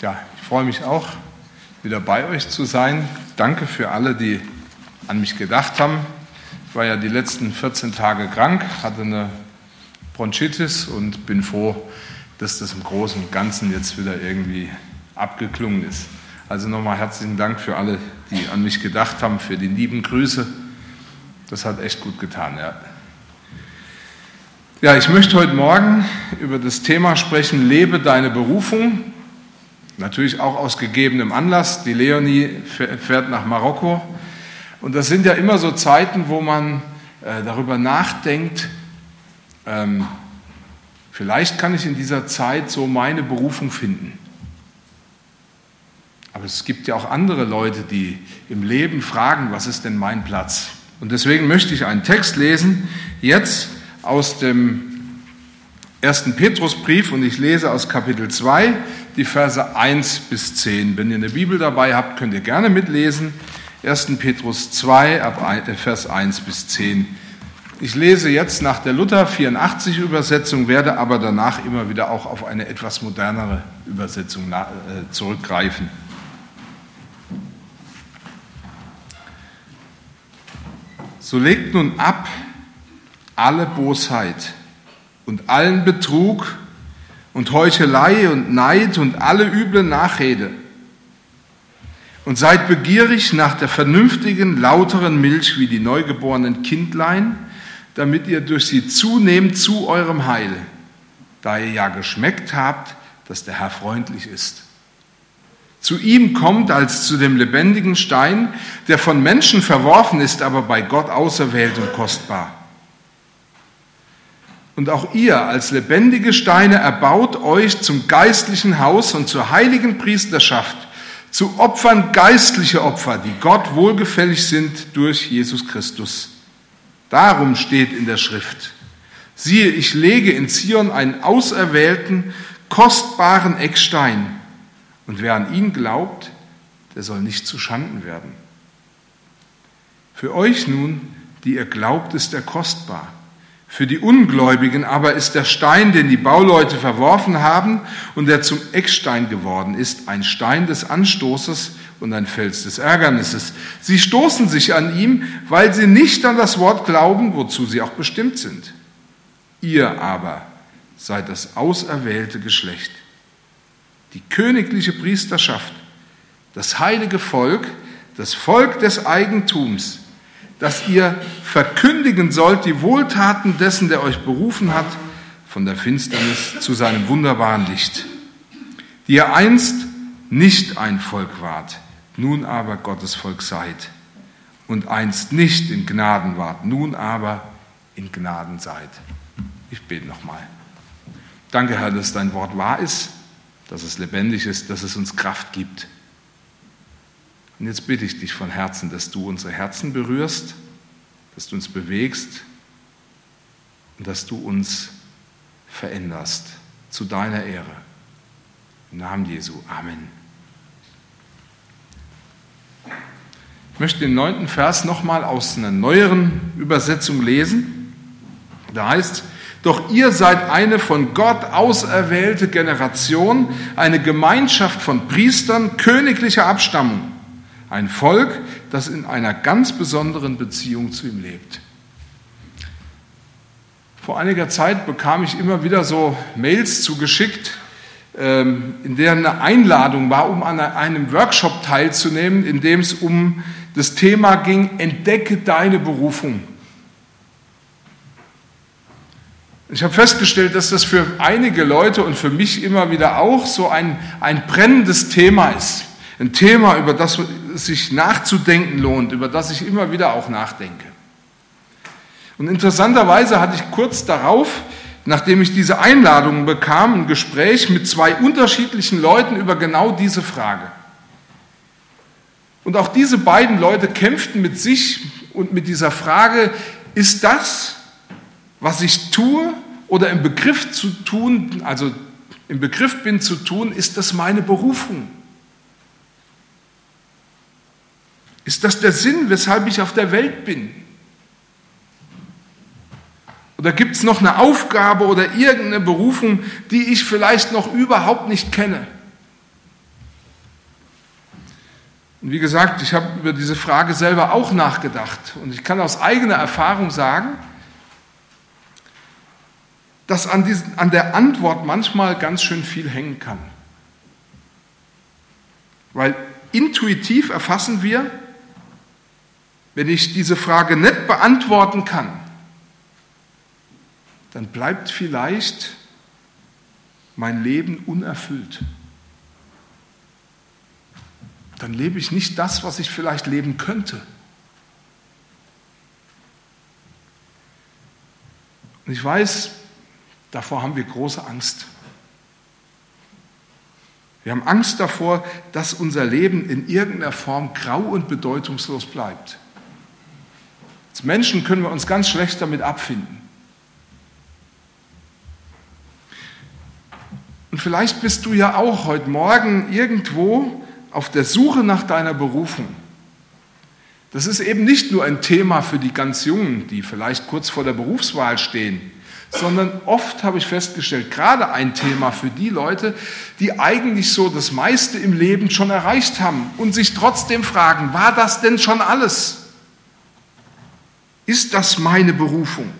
Ja, ich freue mich auch, wieder bei euch zu sein. Danke für alle, die an mich gedacht haben. Ich war ja die letzten 14 Tage krank, hatte eine Bronchitis und bin froh, dass das im Großen und Ganzen jetzt wieder irgendwie abgeklungen ist. Also nochmal herzlichen Dank für alle, die an mich gedacht haben, für die lieben Grüße. Das hat echt gut getan, ja. Ja, ich möchte heute Morgen über das Thema sprechen, lebe deine Berufung. Natürlich auch aus gegebenem Anlass. Die Leonie fährt nach Marokko. Und das sind ja immer so Zeiten, wo man äh, darüber nachdenkt, ähm, vielleicht kann ich in dieser Zeit so meine Berufung finden. Aber es gibt ja auch andere Leute, die im Leben fragen, was ist denn mein Platz? Und deswegen möchte ich einen Text lesen, jetzt aus dem ersten Petrusbrief und ich lese aus Kapitel 2 die Verse 1 bis 10. Wenn ihr eine Bibel dabei habt, könnt ihr gerne mitlesen. 1. Petrus 2, ab äh, Vers 1 bis 10. Ich lese jetzt nach der Luther 84 Übersetzung, werde aber danach immer wieder auch auf eine etwas modernere Übersetzung äh, zurückgreifen. So legt nun ab alle Bosheit und allen Betrug und Heuchelei und Neid und alle üble Nachrede. Und seid begierig nach der vernünftigen, lauteren Milch wie die neugeborenen Kindlein, damit ihr durch sie zunehmt zu eurem Heil, da ihr ja geschmeckt habt, dass der Herr freundlich ist. Zu ihm kommt als zu dem lebendigen Stein, der von Menschen verworfen ist, aber bei Gott auserwählt und kostbar. Und auch ihr als lebendige Steine erbaut euch zum geistlichen Haus und zur heiligen Priesterschaft, zu Opfern geistliche Opfer, die Gott wohlgefällig sind durch Jesus Christus. Darum steht in der Schrift, siehe, ich lege in Zion einen auserwählten, kostbaren Eckstein, und wer an ihn glaubt, der soll nicht zu Schanden werden. Für euch nun, die ihr glaubt, ist er kostbar. Für die Ungläubigen aber ist der Stein, den die Bauleute verworfen haben und der zum Eckstein geworden ist, ein Stein des Anstoßes und ein Fels des Ärgernisses. Sie stoßen sich an ihm, weil sie nicht an das Wort glauben, wozu sie auch bestimmt sind. Ihr aber seid das auserwählte Geschlecht, die königliche Priesterschaft, das heilige Volk, das Volk des Eigentums, dass ihr verkündigen sollt die Wohltaten dessen, der euch berufen hat, von der Finsternis zu seinem wunderbaren Licht, die ihr einst nicht ein Volk wart, nun aber Gottes Volk seid, und einst nicht in Gnaden wart, nun aber in Gnaden seid. Ich bete nochmal. Danke, Herr, dass dein Wort wahr ist, dass es lebendig ist, dass es uns Kraft gibt. Und jetzt bitte ich dich von Herzen, dass du unsere Herzen berührst, dass du uns bewegst und dass du uns veränderst zu deiner Ehre. Im Namen Jesu. Amen. Ich möchte den neunten Vers nochmal aus einer neueren Übersetzung lesen. Da heißt, doch ihr seid eine von Gott auserwählte Generation, eine Gemeinschaft von Priestern königlicher Abstammung ein Volk, das in einer ganz besonderen Beziehung zu ihm lebt. Vor einiger Zeit bekam ich immer wieder so Mails zugeschickt, ähm, in denen eine Einladung war, um an einem Workshop teilzunehmen, in dem es um das Thema ging, entdecke deine Berufung. Ich habe festgestellt, dass das für einige Leute und für mich immer wieder auch so ein, ein brennendes Thema ist. Ein Thema, über das sich nachzudenken lohnt, über das ich immer wieder auch nachdenke. Und interessanterweise hatte ich kurz darauf, nachdem ich diese Einladung bekam, ein Gespräch mit zwei unterschiedlichen Leuten über genau diese Frage. Und auch diese beiden Leute kämpften mit sich und mit dieser Frage, ist das, was ich tue oder im Begriff zu tun, also im Begriff bin zu tun, ist das meine Berufung? Ist das der Sinn, weshalb ich auf der Welt bin? Oder gibt es noch eine Aufgabe oder irgendeine Berufung, die ich vielleicht noch überhaupt nicht kenne? Und wie gesagt, ich habe über diese Frage selber auch nachgedacht. Und ich kann aus eigener Erfahrung sagen, dass an, diesen, an der Antwort manchmal ganz schön viel hängen kann. Weil intuitiv erfassen wir, wenn ich diese Frage nicht beantworten kann, dann bleibt vielleicht mein Leben unerfüllt. Dann lebe ich nicht das, was ich vielleicht leben könnte. Und ich weiß, davor haben wir große Angst. Wir haben Angst davor, dass unser Leben in irgendeiner Form grau und bedeutungslos bleibt. Als Menschen können wir uns ganz schlecht damit abfinden. Und vielleicht bist du ja auch heute Morgen irgendwo auf der Suche nach deiner Berufung. Das ist eben nicht nur ein Thema für die ganz Jungen, die vielleicht kurz vor der Berufswahl stehen, sondern oft habe ich festgestellt, gerade ein Thema für die Leute, die eigentlich so das meiste im Leben schon erreicht haben und sich trotzdem fragen, war das denn schon alles? Ist das meine Berufung?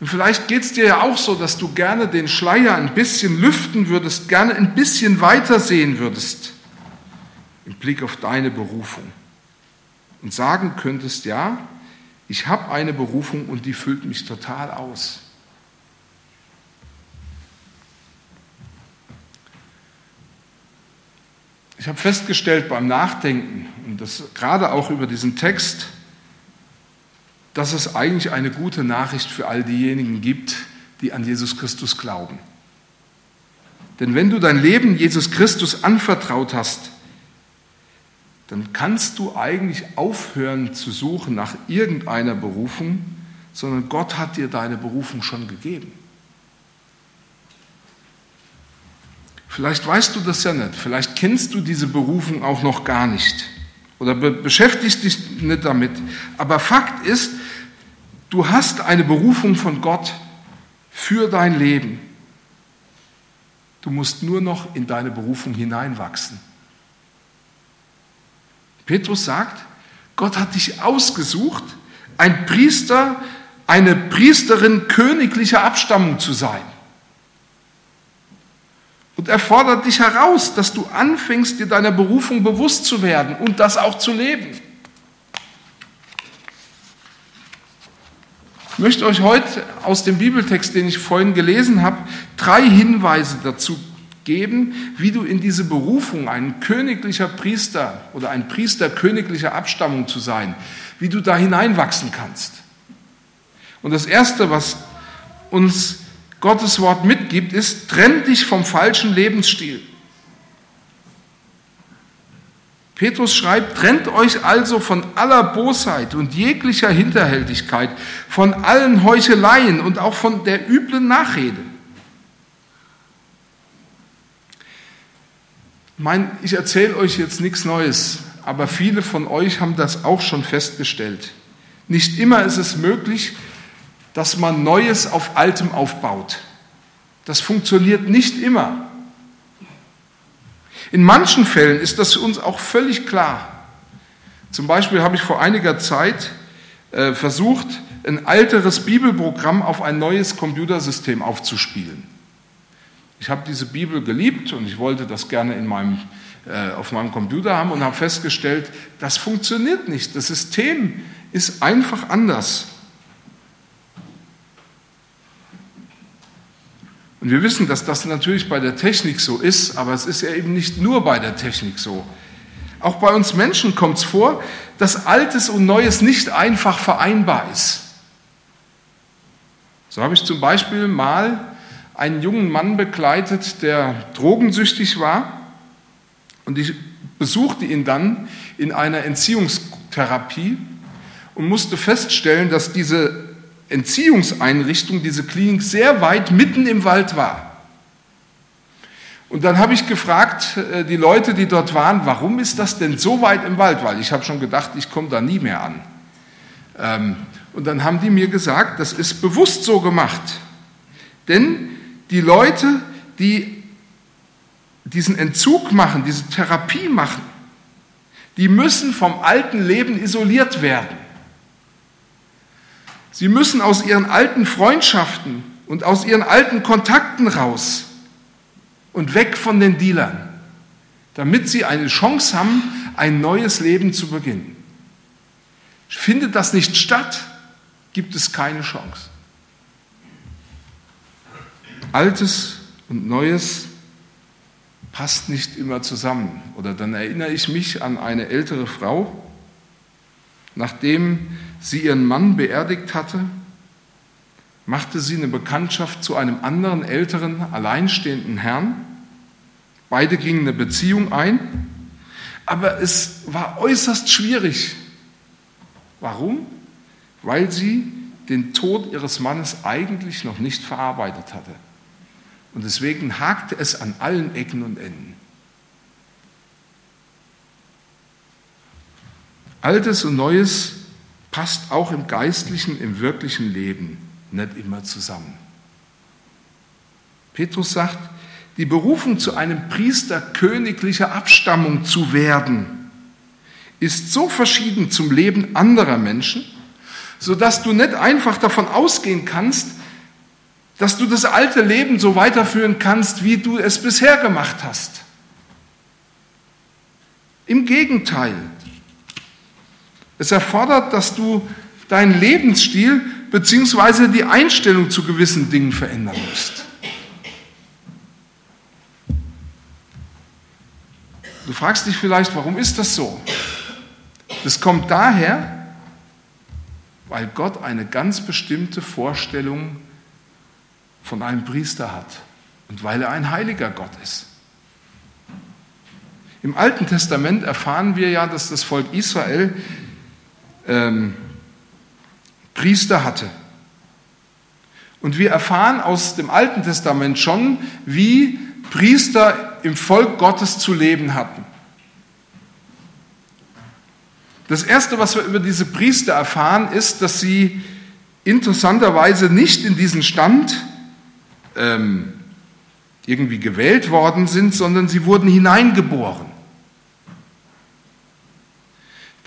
Und vielleicht geht es dir ja auch so, dass du gerne den Schleier ein bisschen lüften würdest, gerne ein bisschen weiter sehen würdest im Blick auf deine Berufung. Und sagen könntest, ja, ich habe eine Berufung und die füllt mich total aus. Ich habe festgestellt beim Nachdenken, und das gerade auch über diesen Text, dass es eigentlich eine gute Nachricht für all diejenigen gibt, die an Jesus Christus glauben. Denn wenn du dein Leben Jesus Christus anvertraut hast, dann kannst du eigentlich aufhören zu suchen nach irgendeiner Berufung, sondern Gott hat dir deine Berufung schon gegeben. Vielleicht weißt du das ja nicht, vielleicht kennst du diese Berufung auch noch gar nicht oder be beschäftigst dich nicht damit. Aber Fakt ist, du hast eine Berufung von Gott für dein Leben. Du musst nur noch in deine Berufung hineinwachsen. Petrus sagt, Gott hat dich ausgesucht, ein Priester, eine Priesterin königlicher Abstammung zu sein. Und er fordert dich heraus, dass du anfängst, dir deiner Berufung bewusst zu werden und das auch zu leben. Ich möchte euch heute aus dem Bibeltext, den ich vorhin gelesen habe, drei Hinweise dazu geben, wie du in diese Berufung, ein königlicher Priester oder ein Priester königlicher Abstammung zu sein, wie du da hineinwachsen kannst. Und das Erste, was uns Gottes Wort mitgibt, ist, trenn dich vom falschen Lebensstil. Petrus schreibt, trennt euch also von aller Bosheit und jeglicher Hinterhältigkeit, von allen Heucheleien und auch von der üblen Nachrede. Mein, ich erzähle euch jetzt nichts Neues, aber viele von euch haben das auch schon festgestellt. Nicht immer ist es möglich, dass man Neues auf Altem aufbaut. Das funktioniert nicht immer. In manchen Fällen ist das uns auch völlig klar. Zum Beispiel habe ich vor einiger Zeit äh, versucht, ein alteres Bibelprogramm auf ein neues Computersystem aufzuspielen. Ich habe diese Bibel geliebt und ich wollte das gerne in meinem, äh, auf meinem Computer haben und habe festgestellt, das funktioniert nicht. Das System ist einfach anders. Und wir wissen, dass das natürlich bei der Technik so ist, aber es ist ja eben nicht nur bei der Technik so. Auch bei uns Menschen kommt es vor, dass Altes und Neues nicht einfach vereinbar ist. So habe ich zum Beispiel mal einen jungen Mann begleitet, der drogensüchtig war. Und ich besuchte ihn dann in einer Entziehungstherapie und musste feststellen, dass diese Entziehungseinrichtung, diese Klinik, sehr weit mitten im Wald war. Und dann habe ich gefragt, äh, die Leute, die dort waren, warum ist das denn so weit im Wald? Weil ich habe schon gedacht, ich komme da nie mehr an. Ähm, und dann haben die mir gesagt, das ist bewusst so gemacht. Denn die Leute, die diesen Entzug machen, diese Therapie machen, die müssen vom alten Leben isoliert werden. Sie müssen aus ihren alten Freundschaften und aus ihren alten Kontakten raus und weg von den Dealern, damit sie eine Chance haben, ein neues Leben zu beginnen. Findet das nicht statt, gibt es keine Chance. Altes und Neues passt nicht immer zusammen. Oder dann erinnere ich mich an eine ältere Frau, nachdem sie ihren Mann beerdigt hatte, machte sie eine Bekanntschaft zu einem anderen älteren, alleinstehenden Herrn. Beide gingen eine Beziehung ein, aber es war äußerst schwierig. Warum? Weil sie den Tod ihres Mannes eigentlich noch nicht verarbeitet hatte. Und deswegen hakte es an allen Ecken und Enden. Altes und Neues passt auch im geistlichen, im wirklichen Leben nicht immer zusammen. Petrus sagt, die Berufung zu einem Priester königlicher Abstammung zu werden, ist so verschieden zum Leben anderer Menschen, sodass du nicht einfach davon ausgehen kannst, dass du das alte Leben so weiterführen kannst, wie du es bisher gemacht hast. Im Gegenteil, es erfordert, dass du deinen Lebensstil bzw. die Einstellung zu gewissen Dingen verändern musst. Du fragst dich vielleicht, warum ist das so? Das kommt daher, weil Gott eine ganz bestimmte Vorstellung von einem Priester hat und weil er ein heiliger Gott ist. Im Alten Testament erfahren wir ja, dass das Volk Israel ähm, Priester hatte. Und wir erfahren aus dem Alten Testament schon, wie Priester im Volk Gottes zu leben hatten. Das Erste, was wir über diese Priester erfahren, ist, dass sie interessanterweise nicht in diesen Stand ähm, irgendwie gewählt worden sind, sondern sie wurden hineingeboren.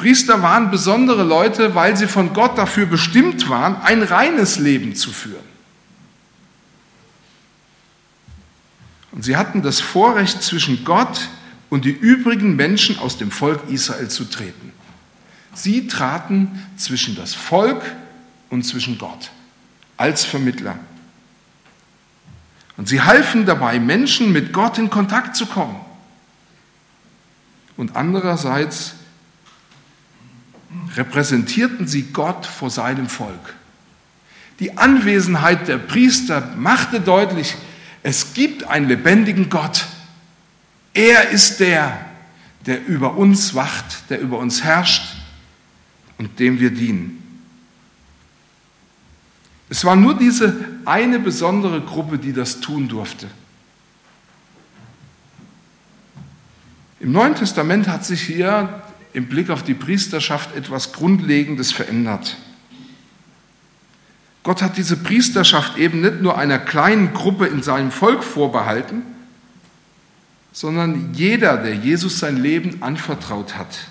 Priester waren besondere Leute, weil sie von Gott dafür bestimmt waren, ein reines Leben zu führen. Und sie hatten das Vorrecht, zwischen Gott und die übrigen Menschen aus dem Volk Israel zu treten. Sie traten zwischen das Volk und zwischen Gott als Vermittler. Und sie halfen dabei, Menschen mit Gott in Kontakt zu kommen. Und andererseits repräsentierten sie Gott vor seinem Volk. Die Anwesenheit der Priester machte deutlich, es gibt einen lebendigen Gott. Er ist der, der über uns wacht, der über uns herrscht und dem wir dienen. Es war nur diese eine besondere Gruppe, die das tun durfte. Im Neuen Testament hat sich hier im Blick auf die Priesterschaft etwas Grundlegendes verändert. Gott hat diese Priesterschaft eben nicht nur einer kleinen Gruppe in seinem Volk vorbehalten, sondern jeder, der Jesus sein Leben anvertraut hat,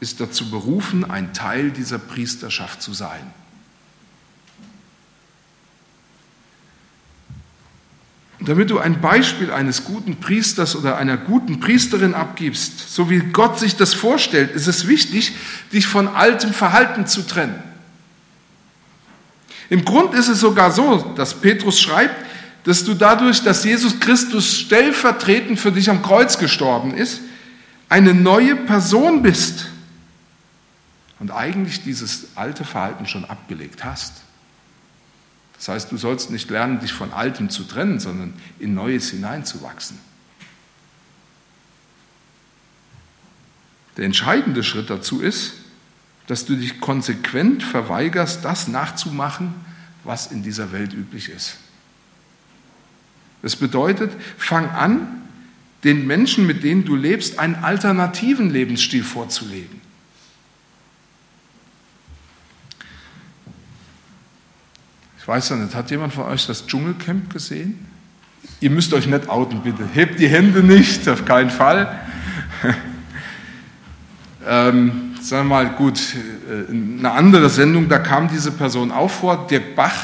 ist dazu berufen, ein Teil dieser Priesterschaft zu sein. Damit du ein Beispiel eines guten Priesters oder einer guten Priesterin abgibst, so wie Gott sich das vorstellt, ist es wichtig, dich von altem Verhalten zu trennen. Im Grund ist es sogar so, dass Petrus schreibt, dass du dadurch, dass Jesus Christus stellvertretend für dich am Kreuz gestorben ist, eine neue Person bist und eigentlich dieses alte Verhalten schon abgelegt hast. Das heißt, du sollst nicht lernen, dich von Altem zu trennen, sondern in Neues hineinzuwachsen. Der entscheidende Schritt dazu ist, dass du dich konsequent verweigerst, das nachzumachen, was in dieser Welt üblich ist. Das bedeutet, fang an, den Menschen, mit denen du lebst, einen alternativen Lebensstil vorzulegen. Ich weiß ja nicht, hat jemand von euch das Dschungelcamp gesehen? Ihr müsst euch nicht outen, bitte. Hebt die Hände nicht, auf keinen Fall. ähm, sagen wir mal, gut, äh, eine andere Sendung, da kam diese Person auch vor, Dirk Bach,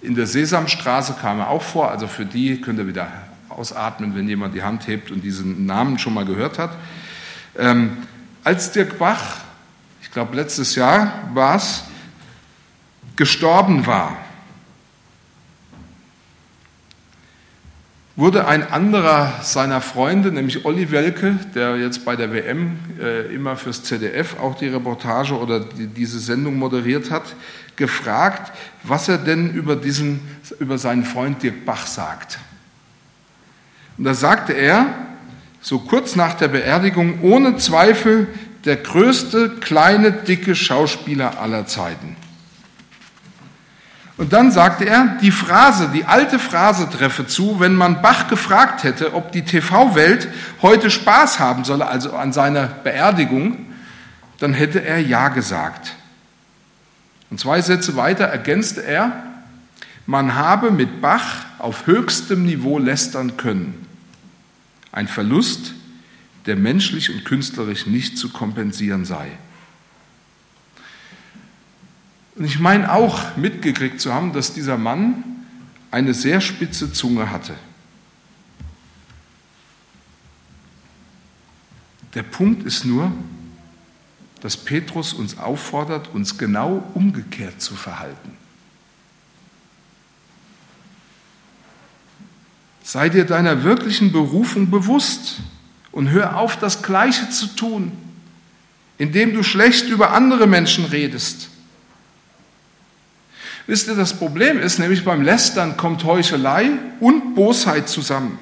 in der Sesamstraße kam er auch vor, also für die könnt ihr wieder ausatmen, wenn jemand die Hand hebt und diesen Namen schon mal gehört hat. Ähm, als Dirk Bach, ich glaube letztes Jahr war es, gestorben war, wurde ein anderer seiner Freunde, nämlich Olli Welke, der jetzt bei der WM äh, immer fürs ZDF auch die Reportage oder die, diese Sendung moderiert hat, gefragt, was er denn über, diesen, über seinen Freund Dirk Bach sagt. Und da sagte er, so kurz nach der Beerdigung, ohne Zweifel der größte kleine, dicke Schauspieler aller Zeiten. Und dann sagte er, die Phrase, die alte Phrase treffe zu, wenn man Bach gefragt hätte, ob die TV-Welt heute Spaß haben solle, also an seiner Beerdigung, dann hätte er Ja gesagt. Und zwei Sätze weiter ergänzte er, man habe mit Bach auf höchstem Niveau lästern können. Ein Verlust, der menschlich und künstlerisch nicht zu kompensieren sei. Und ich meine auch mitgekriegt zu haben, dass dieser Mann eine sehr spitze Zunge hatte. Der Punkt ist nur, dass Petrus uns auffordert, uns genau umgekehrt zu verhalten. Sei dir deiner wirklichen Berufung bewusst und hör auf, das Gleiche zu tun, indem du schlecht über andere Menschen redest Wisst ihr, das Problem ist nämlich beim Lästern kommt Heuchelei und Bosheit zusammen.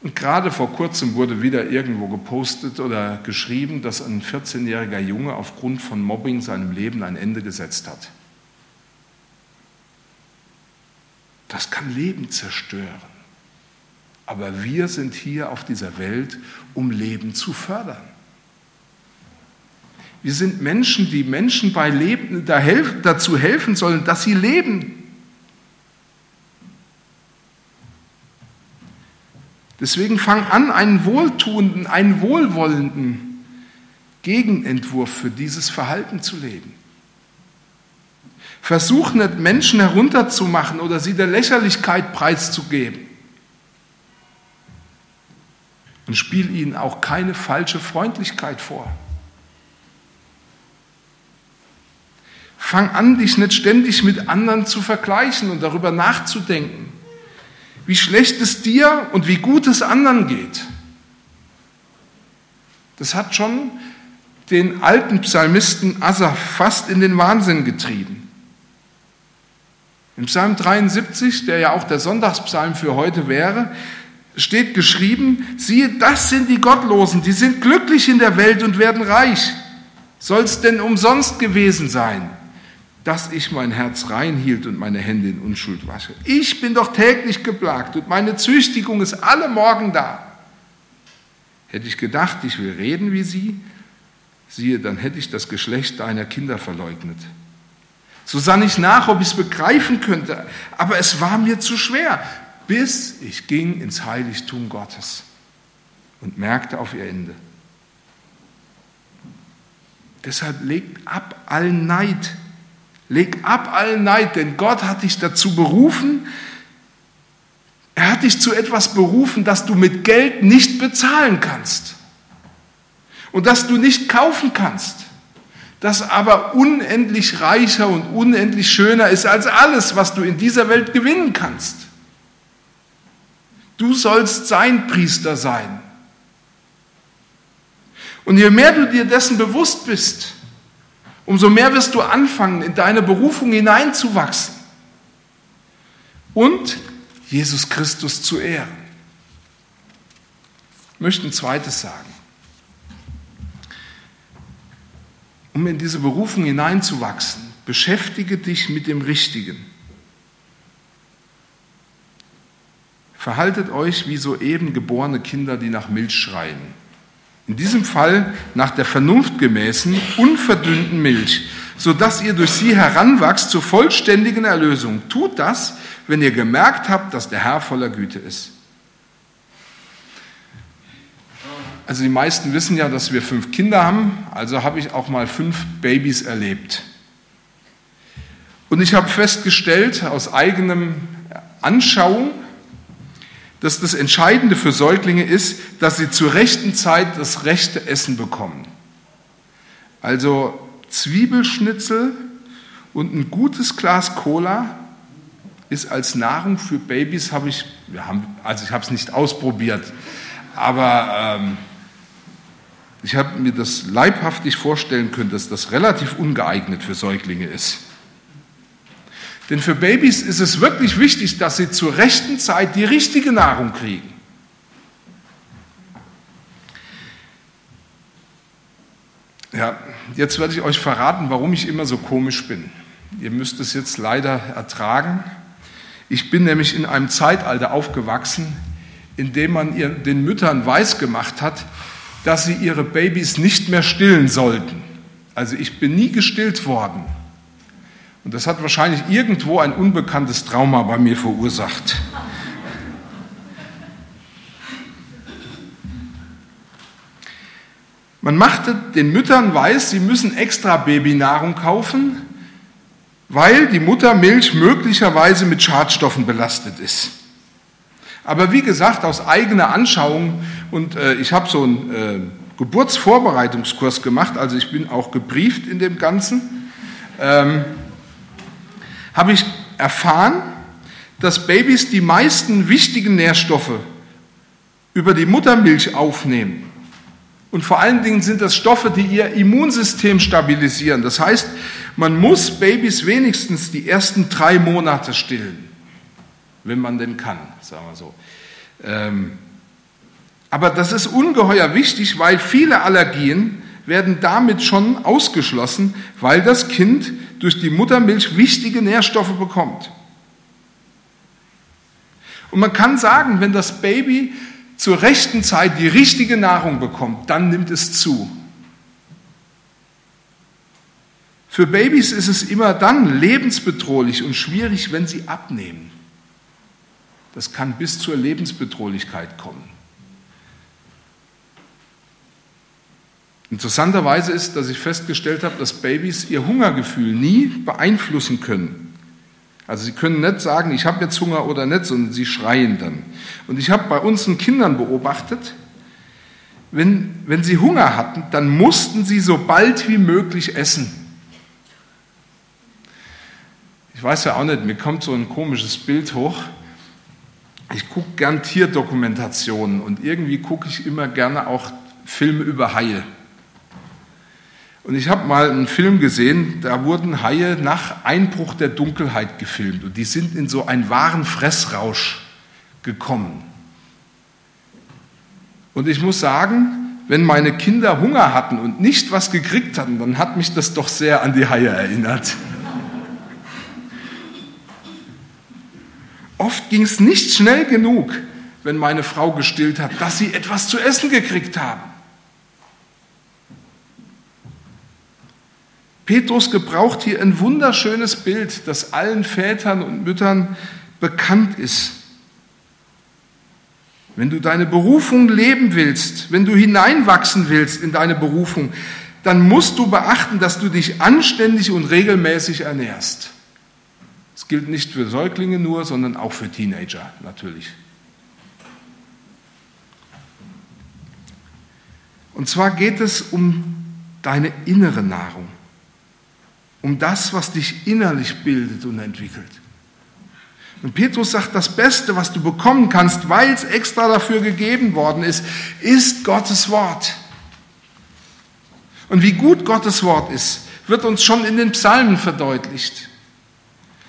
Und gerade vor kurzem wurde wieder irgendwo gepostet oder geschrieben, dass ein 14-jähriger Junge aufgrund von Mobbing seinem Leben ein Ende gesetzt hat. Das kann Leben zerstören. Aber wir sind hier auf dieser Welt, um Leben zu fördern. Wir sind Menschen, die Menschen bei Leben dazu helfen sollen, dass sie leben. Deswegen fang an, einen wohltuenden, einen wohlwollenden Gegenentwurf für dieses Verhalten zu leben. Versuch nicht, Menschen herunterzumachen oder sie der Lächerlichkeit preiszugeben. Und spiel ihnen auch keine falsche Freundlichkeit vor. Fang an, dich nicht ständig mit anderen zu vergleichen und darüber nachzudenken, wie schlecht es dir und wie gut es anderen geht. Das hat schon den alten Psalmisten Asaf fast in den Wahnsinn getrieben. Im Psalm 73, der ja auch der Sonntagspsalm für heute wäre, steht geschrieben, siehe, das sind die Gottlosen, die sind glücklich in der Welt und werden reich. Soll es denn umsonst gewesen sein? Dass ich mein Herz reinhielt und meine Hände in Unschuld wasche. Ich bin doch täglich geplagt und meine Züchtigung ist alle Morgen da. Hätte ich gedacht, ich will reden wie sie, siehe, dann hätte ich das Geschlecht deiner Kinder verleugnet. So sann ich nach, ob ich es begreifen könnte, aber es war mir zu schwer, bis ich ging ins Heiligtum Gottes und merkte auf ihr Ende. Deshalb legt ab allen Neid, Leg ab allen Neid, denn Gott hat dich dazu berufen. Er hat dich zu etwas berufen, das du mit Geld nicht bezahlen kannst und das du nicht kaufen kannst, das aber unendlich reicher und unendlich schöner ist als alles, was du in dieser Welt gewinnen kannst. Du sollst sein Priester sein. Und je mehr du dir dessen bewusst bist, umso mehr wirst du anfangen, in deine Berufung hineinzuwachsen und Jesus Christus zu ehren. Ich möchte ein zweites sagen. Um in diese Berufung hineinzuwachsen, beschäftige dich mit dem Richtigen. Verhaltet euch wie soeben geborene Kinder, die nach Milch schreien. In diesem Fall nach der vernunftgemäßen, unverdünnten Milch. sodass ihr durch sie heranwachst zur vollständigen Erlösung. Tut das, wenn ihr gemerkt habt, dass der Herr voller Güte ist. Also die meisten wissen ja, dass wir fünf Kinder haben, also habe ich auch mal fünf Babys erlebt. Und ich habe festgestellt aus eigenem Anschauung, dass das Entscheidende für Säuglinge ist, dass sie zur rechten Zeit das rechte Essen bekommen. Also Zwiebelschnitzel und ein gutes Glas Cola ist als Nahrung für Babys, habe ich, wir haben, also ich habe es nicht ausprobiert, aber ähm, ich habe mir das leibhaftig vorstellen können, dass das relativ ungeeignet für Säuglinge ist. Denn für Babys ist es wirklich wichtig, dass sie zur rechten Zeit die richtige Nahrung kriegen. Ja, jetzt werde ich euch verraten, warum ich immer so komisch bin. Ihr müsst es jetzt leider ertragen. Ich bin nämlich in einem Zeitalter aufgewachsen, in dem man den Müttern weisgemacht hat, dass sie ihre Babys nicht mehr stillen sollten. Also ich bin nie gestillt worden. Und das hat wahrscheinlich irgendwo ein unbekanntes Trauma bei mir verursacht. Man machte den Müttern weiß, sie müssen extra Babynahrung kaufen, weil die Muttermilch möglicherweise mit Schadstoffen belastet ist. Aber wie gesagt, aus eigener Anschauung, und äh, ich habe so einen äh, Geburtsvorbereitungskurs gemacht, also ich bin auch gebrieft in dem Ganzen, ähm, habe ich erfahren, dass Babys die meisten wichtigen Nährstoffe über die Muttermilch aufnehmen. Und vor allen Dingen sind das Stoffe, die ihr Immunsystem stabilisieren. Das heißt, man muss Babys wenigstens die ersten drei Monate stillen, wenn man denn kann, sagen wir so. Ähm, aber das ist ungeheuer wichtig, weil viele Allergien werden damit schon ausgeschlossen, weil das Kind durch die Muttermilch wichtige Nährstoffe bekommt. Und man kann sagen, wenn das Baby zur rechten Zeit die richtige Nahrung bekommt, dann nimmt es zu. Für Babys ist es immer dann lebensbedrohlich und schwierig, wenn sie abnehmen. Das kann bis zur Lebensbedrohlichkeit kommen. Interessanterweise ist, dass ich festgestellt habe, dass Babys ihr Hungergefühl nie beeinflussen können. Also sie können nicht sagen, ich habe jetzt Hunger oder nicht, sondern sie schreien dann. Und ich habe bei unseren Kindern beobachtet, wenn, wenn sie Hunger hatten, dann mussten sie so bald wie möglich essen. Ich weiß ja auch nicht, mir kommt so ein komisches Bild hoch. Ich gucke gern Tierdokumentationen und irgendwie gucke ich immer gerne auch Filme über Haie. Und ich habe mal einen Film gesehen, da wurden Haie nach Einbruch der Dunkelheit gefilmt und die sind in so einen wahren Fressrausch gekommen. Und ich muss sagen, wenn meine Kinder Hunger hatten und nicht was gekriegt hatten, dann hat mich das doch sehr an die Haie erinnert. Oft ging es nicht schnell genug, wenn meine Frau gestillt hat, dass sie etwas zu essen gekriegt haben. Petrus gebraucht hier ein wunderschönes Bild, das allen Vätern und Müttern bekannt ist. Wenn du deine Berufung leben willst, wenn du hineinwachsen willst in deine Berufung, dann musst du beachten, dass du dich anständig und regelmäßig ernährst. Das gilt nicht für Säuglinge nur, sondern auch für Teenager natürlich. Und zwar geht es um deine innere Nahrung um das, was dich innerlich bildet und entwickelt. Und Petrus sagt, das Beste, was du bekommen kannst, weil es extra dafür gegeben worden ist, ist Gottes Wort. Und wie gut Gottes Wort ist, wird uns schon in den Psalmen verdeutlicht.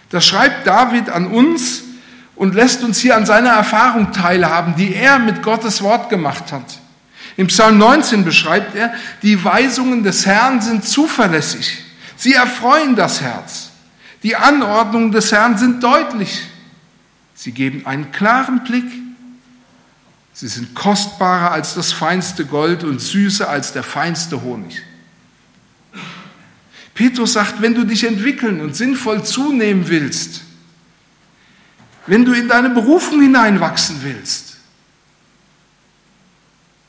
Da schreibt David an uns und lässt uns hier an seiner Erfahrung teilhaben, die er mit Gottes Wort gemacht hat. Im Psalm 19 beschreibt er, die Weisungen des Herrn sind zuverlässig. Sie erfreuen das Herz. Die Anordnungen des Herrn sind deutlich. Sie geben einen klaren Blick. Sie sind kostbarer als das feinste Gold und süßer als der feinste Honig. Petrus sagt, wenn du dich entwickeln und sinnvoll zunehmen willst, wenn du in deine Berufung hineinwachsen willst,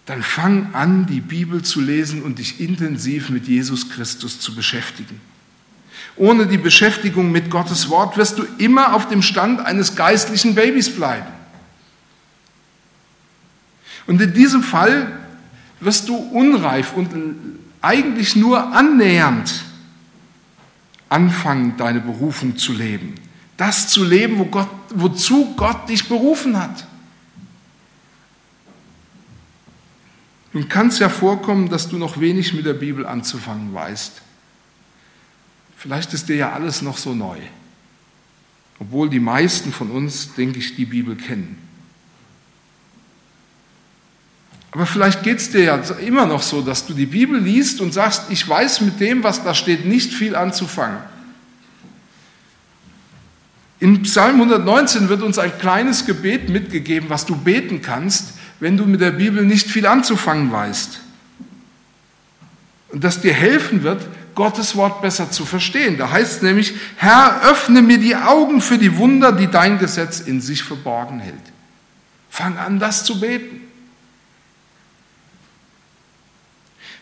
dann fang an, die Bibel zu lesen und dich intensiv mit Jesus Christus zu beschäftigen. Ohne die Beschäftigung mit Gottes Wort wirst du immer auf dem Stand eines geistlichen Babys bleiben. Und in diesem Fall wirst du unreif und eigentlich nur annähernd anfangen, deine Berufung zu leben. Das zu leben, wo Gott, wozu Gott dich berufen hat. Nun kann es ja vorkommen, dass du noch wenig mit der Bibel anzufangen weißt. Vielleicht ist dir ja alles noch so neu, obwohl die meisten von uns, denke ich, die Bibel kennen. Aber vielleicht geht es dir ja immer noch so, dass du die Bibel liest und sagst, ich weiß mit dem, was da steht, nicht viel anzufangen. In Psalm 119 wird uns ein kleines Gebet mitgegeben, was du beten kannst, wenn du mit der Bibel nicht viel anzufangen weißt. Und das dir helfen wird, Gottes Wort besser zu verstehen. Da heißt es nämlich, Herr, öffne mir die Augen für die Wunder, die dein Gesetz in sich verborgen hält. Fang an, das zu beten.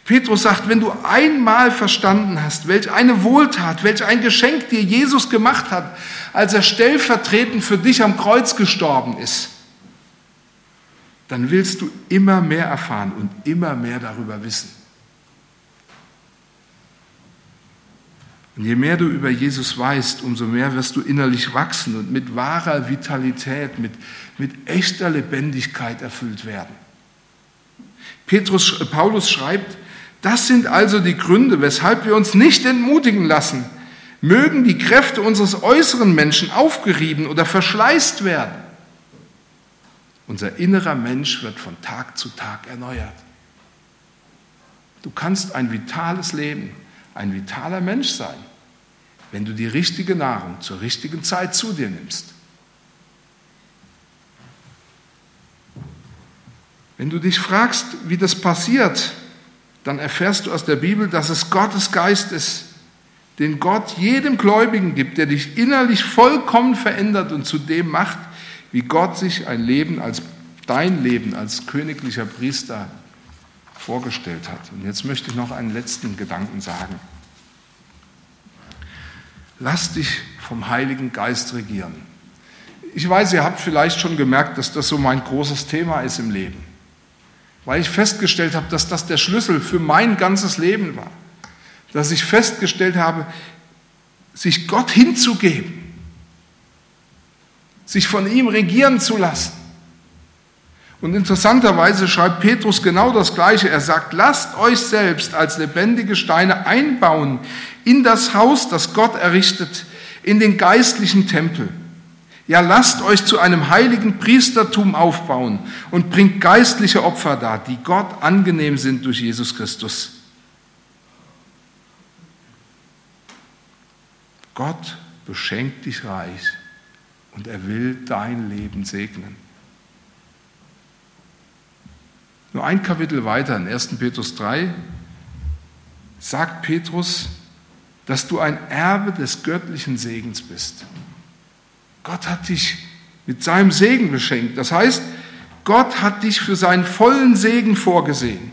Petrus sagt, wenn du einmal verstanden hast, welch eine Wohltat, welch ein Geschenk dir Jesus gemacht hat, als er stellvertretend für dich am Kreuz gestorben ist, dann willst du immer mehr erfahren und immer mehr darüber wissen. Und je mehr du über Jesus weißt, umso mehr wirst du innerlich wachsen und mit wahrer Vitalität, mit, mit echter Lebendigkeit erfüllt werden. Petrus, Paulus schreibt, das sind also die Gründe, weshalb wir uns nicht entmutigen lassen. Mögen die Kräfte unseres äußeren Menschen aufgerieben oder verschleißt werden. Unser innerer Mensch wird von Tag zu Tag erneuert. Du kannst ein vitales Leben, ein vitaler Mensch sein, wenn du die richtige Nahrung zur richtigen Zeit zu dir nimmst. Wenn du dich fragst, wie das passiert, dann erfährst du aus der Bibel, dass es Gottes Geist ist, den Gott jedem Gläubigen gibt, der dich innerlich vollkommen verändert und zu dem macht, wie Gott sich ein Leben als dein Leben als königlicher Priester vorgestellt hat. Und jetzt möchte ich noch einen letzten Gedanken sagen. Lass dich vom Heiligen Geist regieren. Ich weiß, ihr habt vielleicht schon gemerkt, dass das so mein großes Thema ist im Leben weil ich festgestellt habe, dass das der Schlüssel für mein ganzes Leben war. Dass ich festgestellt habe, sich Gott hinzugeben, sich von ihm regieren zu lassen. Und interessanterweise schreibt Petrus genau das Gleiche. Er sagt, lasst euch selbst als lebendige Steine einbauen in das Haus, das Gott errichtet, in den geistlichen Tempel. Ja, lasst euch zu einem heiligen Priestertum aufbauen und bringt geistliche Opfer dar, die Gott angenehm sind durch Jesus Christus. Gott beschenkt dich reich und er will dein Leben segnen. Nur ein Kapitel weiter, in 1. Petrus 3, sagt Petrus, dass du ein Erbe des göttlichen Segens bist. Gott hat dich mit seinem Segen beschenkt. Das heißt, Gott hat dich für seinen vollen Segen vorgesehen.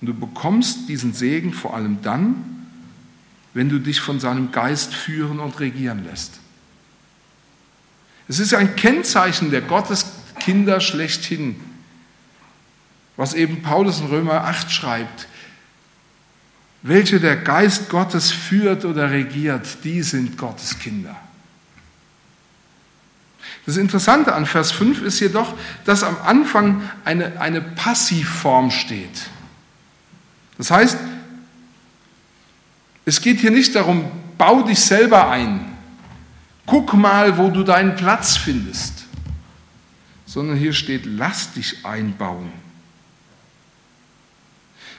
Und du bekommst diesen Segen vor allem dann, wenn du dich von seinem Geist führen und regieren lässt. Es ist ein Kennzeichen der Gotteskinder schlechthin, was eben Paulus in Römer 8 schreibt. Welche der Geist Gottes führt oder regiert, die sind Gottes Kinder. Das Interessante an Vers 5 ist jedoch, dass am Anfang eine, eine Passivform steht. Das heißt, es geht hier nicht darum, bau dich selber ein, guck mal, wo du deinen Platz findest, sondern hier steht, lass dich einbauen.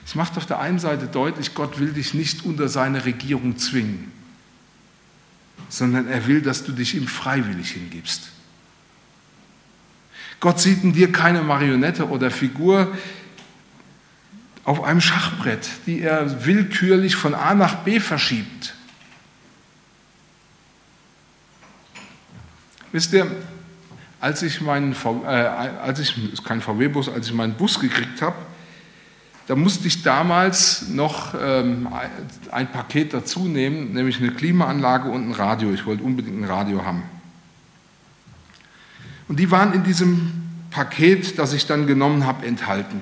Es macht auf der einen Seite deutlich, Gott will dich nicht unter seine Regierung zwingen, sondern er will, dass du dich ihm freiwillig hingibst. Gott sieht in dir keine Marionette oder Figur, auf einem Schachbrett, die er willkürlich von A nach B verschiebt. Wisst ihr, als ich meinen, äh, als ich, kein VW-Bus, als ich meinen Bus gekriegt habe, da musste ich damals noch ähm, ein Paket dazu nehmen, nämlich eine Klimaanlage und ein Radio. Ich wollte unbedingt ein Radio haben. Und die waren in diesem Paket, das ich dann genommen habe, enthalten.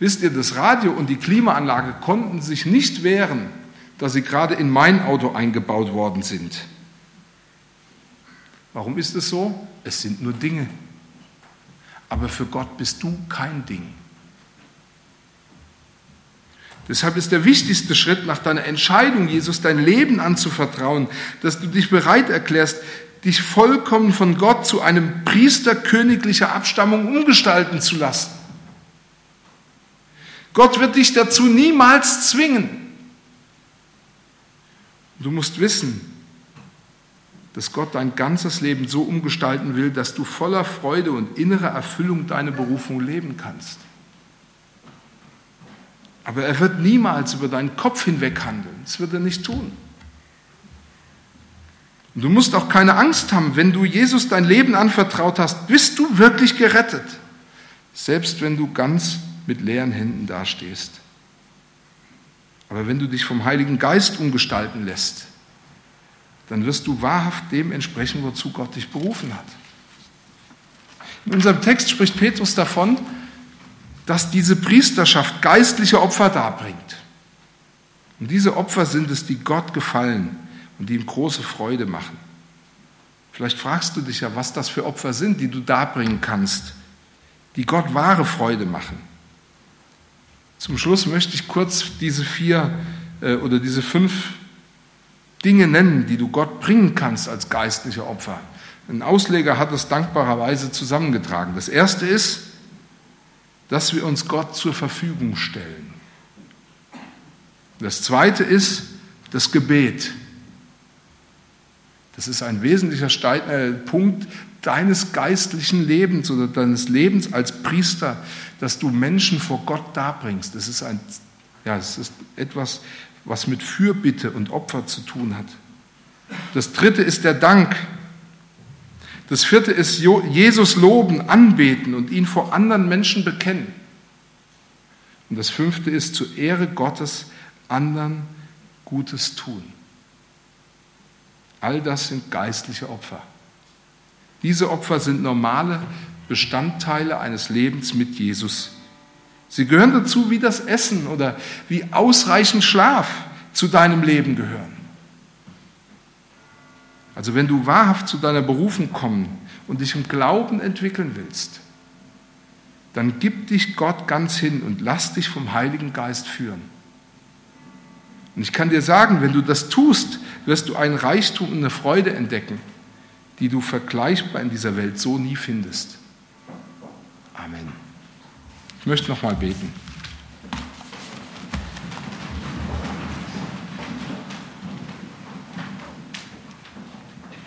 Wisst ihr, das Radio und die Klimaanlage konnten sich nicht wehren, dass sie gerade in mein Auto eingebaut worden sind. Warum ist es so? Es sind nur Dinge. Aber für Gott bist du kein Ding. Deshalb ist der wichtigste Schritt nach deiner Entscheidung, Jesus dein Leben anzuvertrauen, dass du dich bereit erklärst, dich vollkommen von Gott zu einem Priester königlicher Abstammung umgestalten zu lassen. Gott wird dich dazu niemals zwingen. Du musst wissen, dass Gott dein ganzes Leben so umgestalten will, dass du voller Freude und innerer Erfüllung deine Berufung leben kannst. Aber er wird niemals über deinen Kopf hinweg handeln. Das wird er nicht tun. Und du musst auch keine Angst haben, wenn du Jesus dein Leben anvertraut hast, bist du wirklich gerettet. Selbst wenn du ganz mit leeren Händen dastehst. Aber wenn du dich vom Heiligen Geist umgestalten lässt, dann wirst du wahrhaft dem entsprechen, wozu Gott dich berufen hat. In unserem Text spricht Petrus davon, dass diese Priesterschaft geistliche Opfer darbringt. Und diese Opfer sind es, die Gott gefallen und die ihm große Freude machen. Vielleicht fragst du dich ja, was das für Opfer sind, die du darbringen kannst, die Gott wahre Freude machen. Zum Schluss möchte ich kurz diese vier äh, oder diese fünf Dinge nennen, die du Gott bringen kannst als geistliche Opfer. Ein Ausleger hat es dankbarerweise zusammengetragen. Das erste ist, dass wir uns Gott zur Verfügung stellen. Das zweite ist das Gebet. Das ist ein wesentlicher äh, Punkt deines geistlichen Lebens oder deines Lebens als Priester, dass du Menschen vor Gott darbringst. Das ist, ein, ja, das ist etwas, was mit Fürbitte und Opfer zu tun hat. Das dritte ist der Dank. Das vierte ist Jesus loben, anbeten und ihn vor anderen Menschen bekennen. Und das fünfte ist zur Ehre Gottes anderen Gutes tun. All das sind geistliche Opfer. Diese Opfer sind normale Bestandteile eines Lebens mit Jesus. Sie gehören dazu, wie das Essen oder wie ausreichend Schlaf zu deinem Leben gehören. Also wenn du wahrhaft zu deiner Berufung kommen und dich im Glauben entwickeln willst, dann gib dich Gott ganz hin und lass dich vom Heiligen Geist führen. Und ich kann dir sagen, wenn du das tust, wirst du einen Reichtum und eine Freude entdecken, die du vergleichbar in dieser Welt so nie findest. Ich möchte noch mal beten.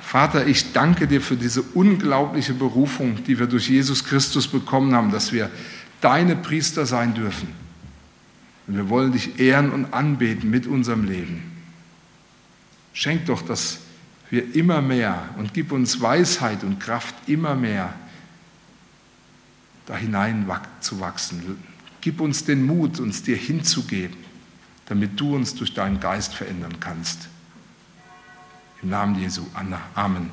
Vater, ich danke dir für diese unglaubliche Berufung, die wir durch Jesus Christus bekommen haben, dass wir deine Priester sein dürfen. Und wir wollen dich ehren und anbeten mit unserem Leben. Schenk doch, dass wir immer mehr und gib uns Weisheit und Kraft immer mehr da hinein zu wachsen. Gib uns den Mut, uns dir hinzugeben, damit du uns durch deinen Geist verändern kannst. Im Namen Jesu. Amen.